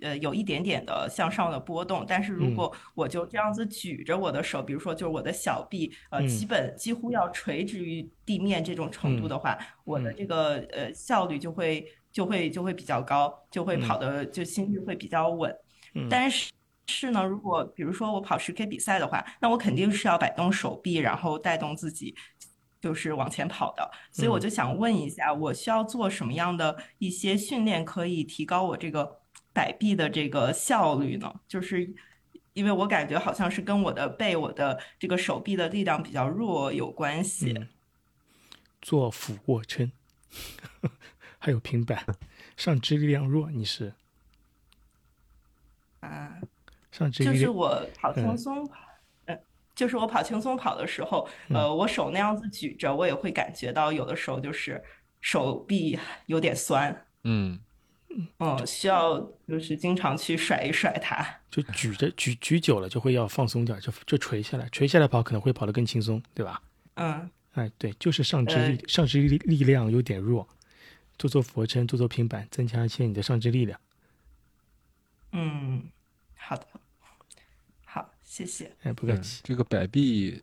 呃有一点点的向上的波动，但是如
嗯。
果我就这样子举着我的手，比如说就是我的小臂，呃，
嗯。
基本几乎要垂直于地面这种程度的话，我的这个呃效率就会就会就会比较高，就会跑的就心率会比较稳。
嗯
但是是呢，如果比如说我跑十 K 比赛的话，那我肯定是要摆动手臂，然后带动自己。就是往前跑的，所以我就想问一下，我需要做什么样的一些训练，可以提高我这个摆臂的这个效率呢？就是因为我感觉好像是跟我的背、我的这个手臂的力量比较弱有关系。
嗯做俯卧撑，还有平板，上肢力量弱，你是
啊，
上肢力量
就是我跑轻
嗯
松跑，嗯，就是我跑轻松跑的时候，呃，我手那样子举着，我也会感觉到有的时候就是手臂有点酸，
嗯，
嗯，需要就是经常去甩一甩它。
就举着举举久了就会要放松点，就就垂下来，垂下来跑可能会跑得更轻松，对吧？
嗯
哎，对，就是上肢力、
呃
上肢力力量有点弱，做做俯卧撑，做做平板，增强一些你的上肢力量。
嗯，好的，好，谢谢。
哎，不客气。
这个摆臂，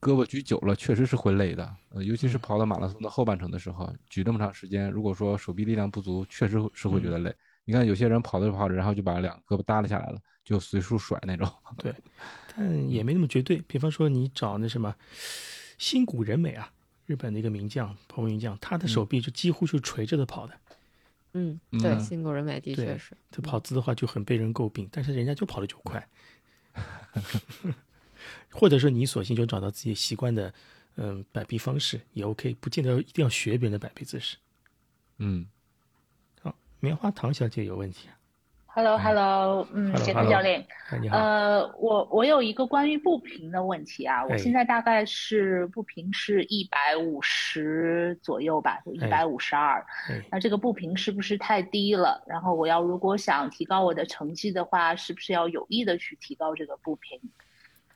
胳膊举久了确实是会累的，呃，尤
嗯
其是跑到马拉松的后半程的时候，举这么长时间，如果说手臂力量不足，确实是会觉
嗯
得累。你看有些人跑着跑着，然后就把两个胳膊耷拉下来了，就随处甩那种。
对，但也没那么绝对。比方说，你找那什么新古人美啊，日本的一个名将，跑步名将，他的手臂就几乎是垂着的跑的。
嗯，对，
嗯
新国人美的确是。
他跑姿的话就很被人诟病，但是人家就跑得就快。或者说你索性就找到自己习惯的，嗯，摆臂方式也 OK，不见得一定要学别人的摆臂姿势。
嗯，
好，棉花糖小姐有问题啊？
Hello，Hello，嗯
Hello，
杰克教练，
哎，你好。
呃，我我有一个关于步频的问题啊，我
哎
现在大概是步频是一百五十左右吧，一
哎
百五十二，
哎，
那这个步频是不是太低了？然后我要如果想提高我的成绩的话，是不是要有意的去提高这个步频？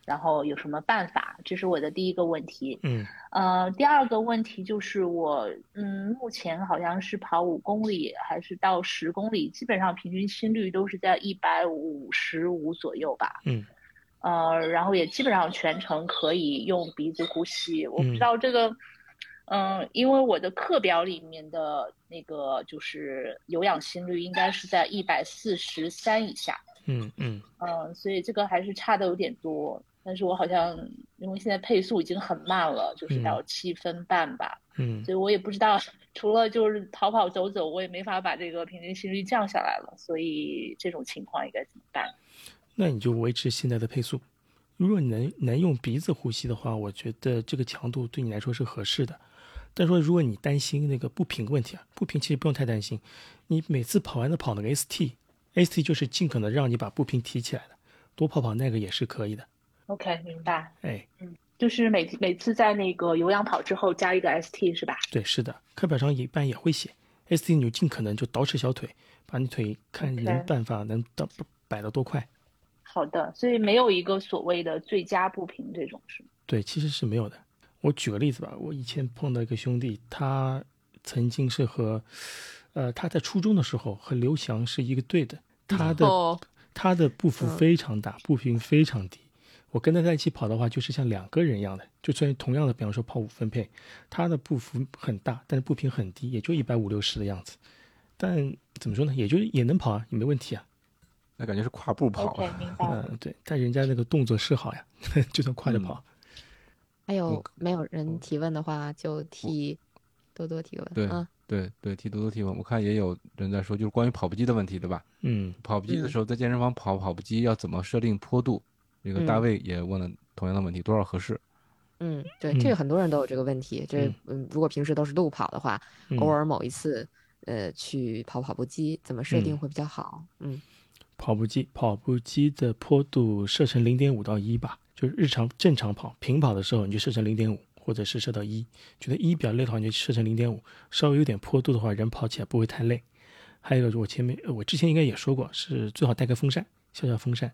然后有什么办法？这是我的第一个问题。
嗯
呃，第二个问题就是我，嗯，目前好像是跑五公里还是到十公里，基本上平均心率都是在一百五十五左右吧。
嗯
呃，然后也基本上全程可以用鼻子呼吸。我不知
嗯
道这个，嗯、因为我的课表里面的那个就是有氧心率应该是在一百四十三以下。
嗯嗯
嗯，所以这个还是差的有点多。但是我好像因为现在配速已经很慢了，就是到七分半吧，
嗯
所以我也不知道，除了就是跑跑走走，我也没法把这个平均心率降下来了。所以这种情况应该怎么办？
那你就维持现在的配速。如果你能能用鼻子呼吸的话，我觉得这个强度对你来说是合适的。但说如果你担心那个步频问题啊，步频其实不用太担心。你每次跑完的跑那个 ST，ST 就是尽可能让你把步频提起来的，多跑跑那个也是可以的。
OK，明白。
哎，嗯
就是每每次在那个有氧跑之后加一个 ST 是吧？
对，是的，课表上一般也会写 ST，你就尽可能就倒饬小腿，把你腿看能办法能到摆到多快。
好的，所以没有一个所谓的最佳步频这种是吗？
对，其实是没有的。我举个例子吧，我以前碰到一个兄弟，他曾经是和，呃，他在初中的时候和刘翔是一个队的，他的、
哦
他的步幅
嗯
非常大，步频非常低。我跟他在一起跑的话，就是像两个人一样的，就算同样的，比方说跑五分配，他的步幅很大，但是步频很低，也就一百五六十的样子。但怎么说呢，也就也能跑啊，也没问题啊。
那感觉是跨步跑
白。
嗯，对，但人家那个动作是好呀，就算跨着跑。
还有没有人提问的话，就替多多提问。
对
啊，
对对，替多多提问。我看也有人在说，就是关于跑步机的问题，对吧？
嗯，
跑步机的
嗯
时候，在健身房跑跑步机要怎么设定坡度？这个大
嗯
卫也问了同样的问题，多少合适？
嗯，对，
嗯
这个很多人都有这个问题。这
嗯
嗯，如果平时都是路跑的话，
嗯
偶尔某一次，呃，去跑跑步机，怎么设定
嗯
会比较好？嗯
跑步机，跑步机的坡度设成零点五到一吧，就是日常正常跑平跑的时候你就设成零点五，或者是设到一。觉得一比较累的话，你就设成零点五，稍微有点坡度的话，人跑起来不会太累。还有一个，我前面呃我之前应该也说过，是最好带个风扇，小小风扇，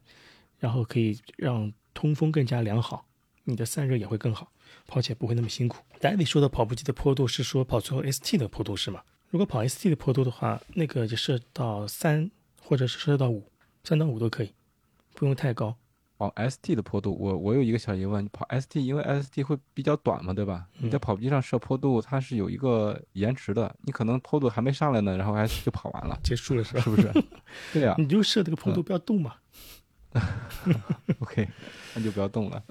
然后可以让通风更加良好，你的散热也会更好，跑起来不会那么辛苦。David 说的跑步机的坡度是说跑最后 ST 的坡度是吗？如果跑 ST 的坡度的话，那个就设到三或者是设到五，三到五都可以，不用太高。
跑 ST 的坡度，我我有一个小疑问，跑 ST 因为 ST 会比较短嘛，对吧？你在跑步机上设坡度，它是有一个延迟的，你可能坡度还没上来呢，然后 ST 就跑完了，
结束了是吧？
是不是？对呀、
你就设这个坡度不要动嘛。
OK，那就不要动了。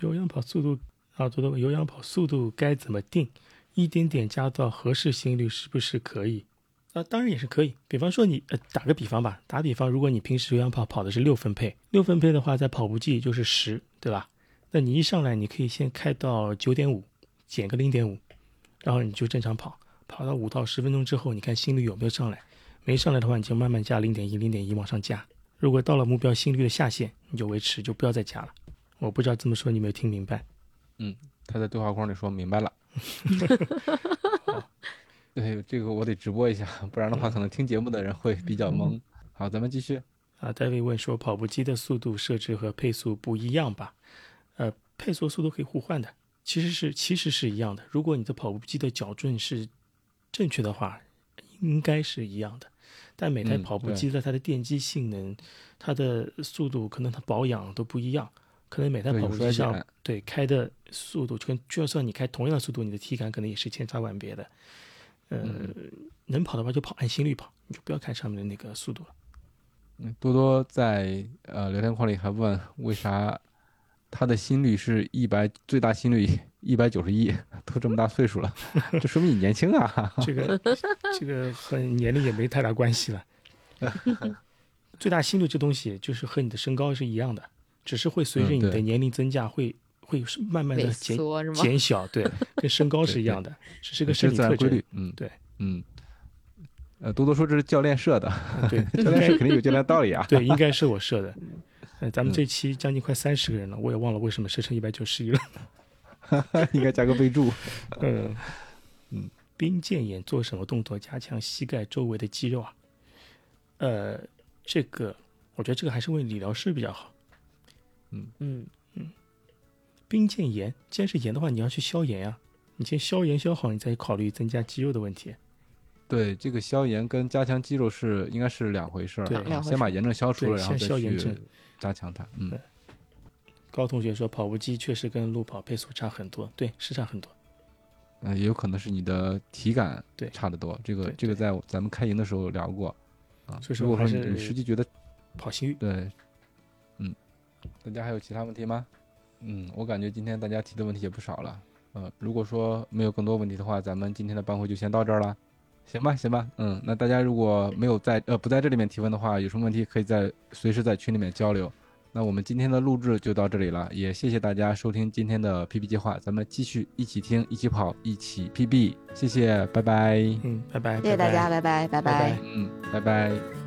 有氧跑速度啊，做的有氧跑速度该怎么定？一点点加到合适心率是不是可以？啊，当然也是可以。比方说你呃，打个比方吧，打比方，如果你平时有氧跑跑的是六分配，六分配的话，在跑步机就是十，对吧？那你一上来你可以先开到九点五，减个零点五，然后你就正常跑，跑到五到十分钟之后，你看心率有没有上来？没上来的话，你就慢慢加零点一、零点一往上加。如果到了目标心率的下限，你就维持，就不要再加了。我不知道这么说你有没有听明白？
嗯，他在对话框里说明白了。对，这个我得直播一下，不然的话可能听节目的人会比较懵。好，咱们继续。
啊，戴维问说，跑步机的速度设置和配速不一样吧？呃，配速速度可以互换的，其实是其实是一样的。如果你的跑步机的校准是正确的话，应该是一样的。但每台
嗯
跑步机的它的电机性能、它的速度，可能它保养都不一样。可能每台跑步机上
减
对开的速度，就跟就算你开同样的速度，你的体感可能也是千差万别的。呃，
嗯
能跑的话就跑，按心率跑，你就不要看上面的那个速度了。
嗯多多在呃聊天框里还问，为啥他的心率是一百，最大心率一百九十一，都这么大岁数了，这说明你年轻啊。
这个 这个和年龄也没太大关系了。最大心率这东西就是和你的身高是一样的，只是会随着你的年龄增加，会会是慢慢的减
缩是吗
减小，对，跟身高是一样的，只是个
这
生理特征
规律。。嗯，
对，
嗯。呃，多多说这是教练设的，
对
教练设肯定有教练道理啊。
对，应该是我设的。呃，咱们
嗯
这期将近快三十个人了，我也忘了为什么设成一百九十一了。
应该加个备注。
嗯。嗯，兵谏眼做什么动作加强膝盖周围的肌肉啊？呃，这个我觉得这个还是问理疗师比较好。
嗯。
嗯。
嗯，冰腱炎，既然是炎的话，你要去消炎呀、你先消炎消好，你再考虑增加肌肉的问题。
对，这个消炎跟加强肌肉是应该是两回事儿
对
先把炎症消除了，然后再去
消炎症。
加强它。嗯，
高同学说，跑步机确实跟路跑配速差很多，对，是差很多。
呃，也有可能是你的体感
对
差得多。这个这个在咱们开营的时候聊过啊。
所以说
如果你实际觉得
跑心率，
对，嗯，大家还有其他问题吗？嗯，我感觉今天大家提的问题也不少了。呃，如果说没有更多问题的话，咱们今天的班会就先到这儿了。行吧，行吧，嗯，那大家如果没有在呃不在这里面提问的话，有什么问题可以在随时在群里面交流。那我们今天的录制就到这里了，也谢谢大家收听今天的 PB 计划，咱们继续一起听，一起跑，一起 PB，谢谢，拜拜。
嗯，拜拜，
谢谢大家，拜拜，拜
拜拜
拜
嗯，拜拜。